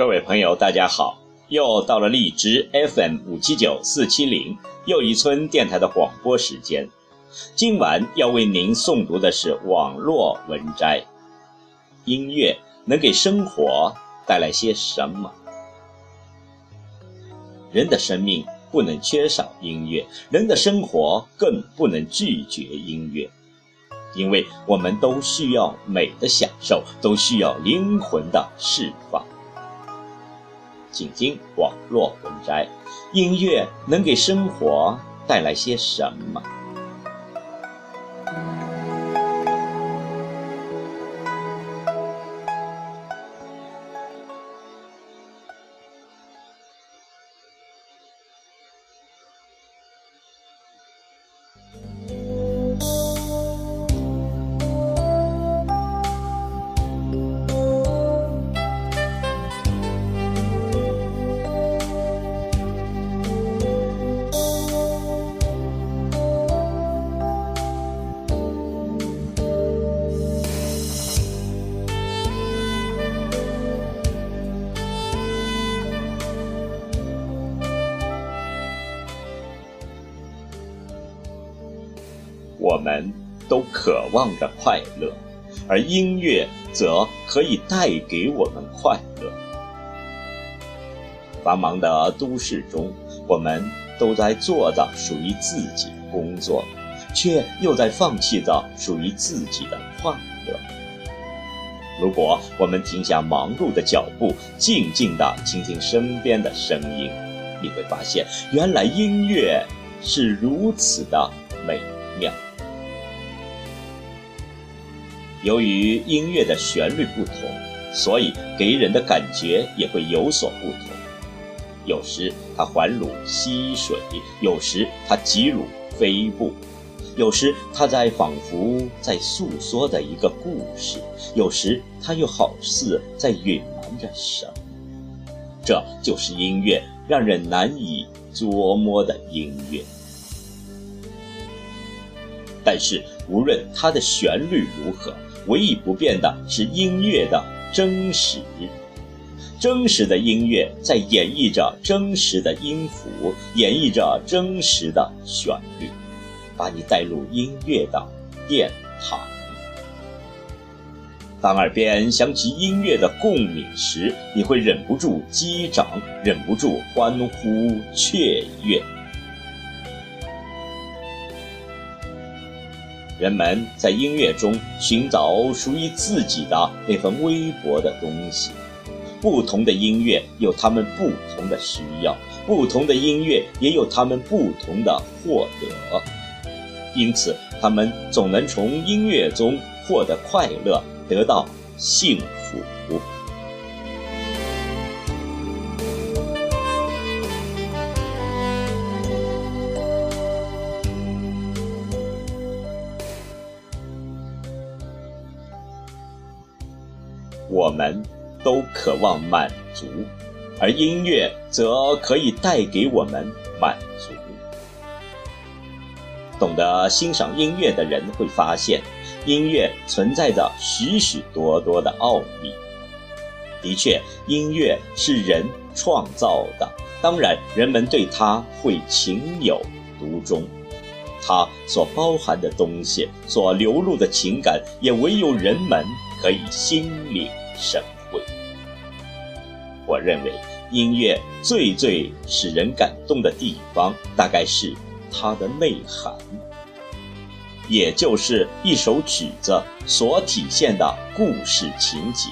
各位朋友，大家好！又到了荔枝 FM 五七九四七零又一村电台的广播时间。今晚要为您诵读的是网络文摘。音乐能给生活带来些什么？人的生命不能缺少音乐，人的生活更不能拒绝音乐，因为我们都需要美的享受，都需要灵魂的释放。请听网络文摘：音乐能给生活带来些什么？我们都渴望着快乐，而音乐则可以带给我们快乐。繁忙的都市中，我们都在做着属于自己的工作，却又在放弃着属于自己的快乐。如果我们停下忙碌的脚步，静静地倾听身边的声音，你会发现，原来音乐是如此的美妙。由于音乐的旋律不同，所以给人的感觉也会有所不同。有时它缓如溪水，有时它急如飞步，有时它在仿佛在诉说着一个故事，有时它又好似在隐瞒着什么。这就是音乐让人难以捉摸的音乐。但是无论它的旋律如何，唯一不变的是音乐的真实，真实的音乐在演绎着真实的音符，演绎着真实的旋律，把你带入音乐的殿堂。当耳边响起音乐的共鸣时，你会忍不住击掌，忍不住欢呼雀跃。人们在音乐中寻找属于自己的那份微薄的东西。不同的音乐有他们不同的需要，不同的音乐也有他们不同的获得。因此，他们总能从音乐中获得快乐，得到幸福。我们都渴望满足，而音乐则可以带给我们满足。懂得欣赏音乐的人会发现，音乐存在着许许多多的奥秘。的确，音乐是人创造的，当然，人们对它会情有独钟。它所包含的东西，所流露的情感，也唯有人们可以心领。神会。我认为音乐最最使人感动的地方，大概是它的内涵，也就是一首曲子所体现的故事情节。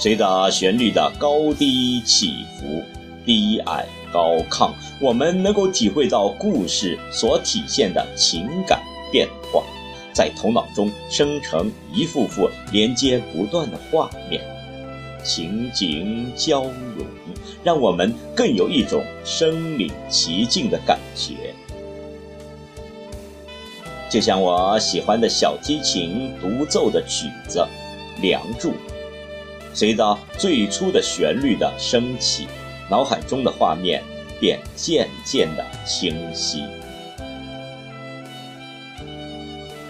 随着旋律的高低起伏、低矮高亢，我们能够体会到故事所体现的情感变化。在头脑中生成一幅幅连接不断的画面，情景交融，让我们更有一种身临其境的感觉。就像我喜欢的小提琴独奏的曲子《梁祝》，随着最初的旋律的升起，脑海中的画面便渐渐的清晰。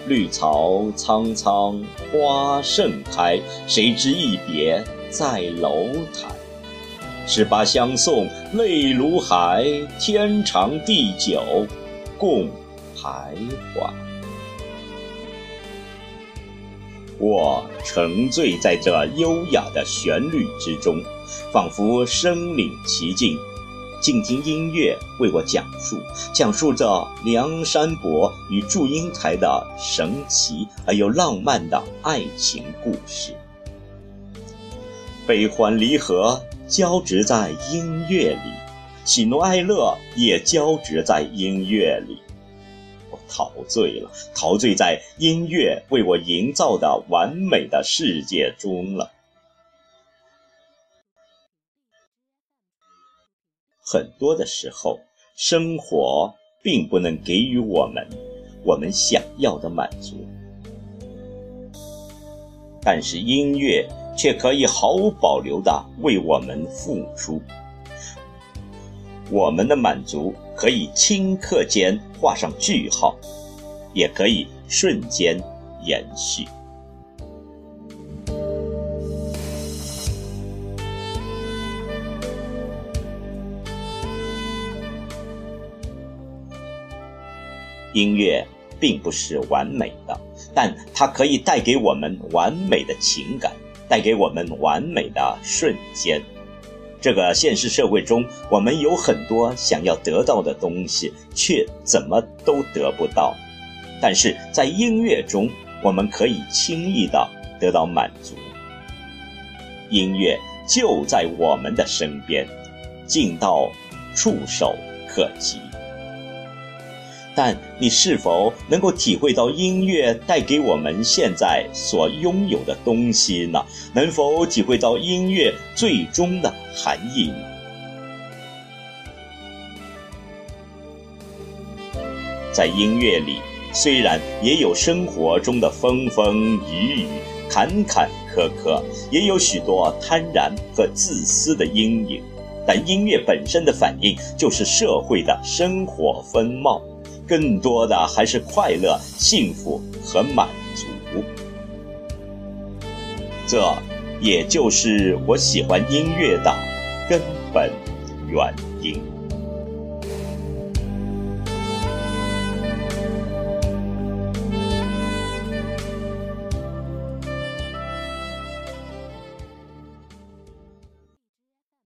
绿草苍苍，花盛开，谁知一别在楼台。十八相送泪如海，天长地久共徘徊。我沉醉在这优雅的旋律之中，仿佛身临其境，静听音乐为我讲述，讲述着梁山伯与祝英台的神奇而又浪漫的爱情故事。悲欢离合。交织在音乐里，喜怒哀乐也交织在音乐里。我陶醉了，陶醉在音乐为我营造的完美的世界中了。很多的时候，生活并不能给予我们我们想要的满足，但是音乐。却可以毫无保留地为我们付出，我们的满足可以顷刻间画上句号，也可以瞬间延续。音乐并不是完美的，但它可以带给我们完美的情感。带给我们完美的瞬间。这个现实社会中，我们有很多想要得到的东西，却怎么都得不到。但是在音乐中，我们可以轻易的得到满足。音乐就在我们的身边，近到触手可及。但你是否能够体会到音乐带给我们现在所拥有的东西呢？能否体会到音乐最终的含义？在音乐里，虽然也有生活中的风风雨雨、坎坎坷坷，也有许多贪婪和自私的阴影，但音乐本身的反应就是社会的生活风貌。更多的还是快乐、幸福和满足，这也就是我喜欢音乐的根本原因。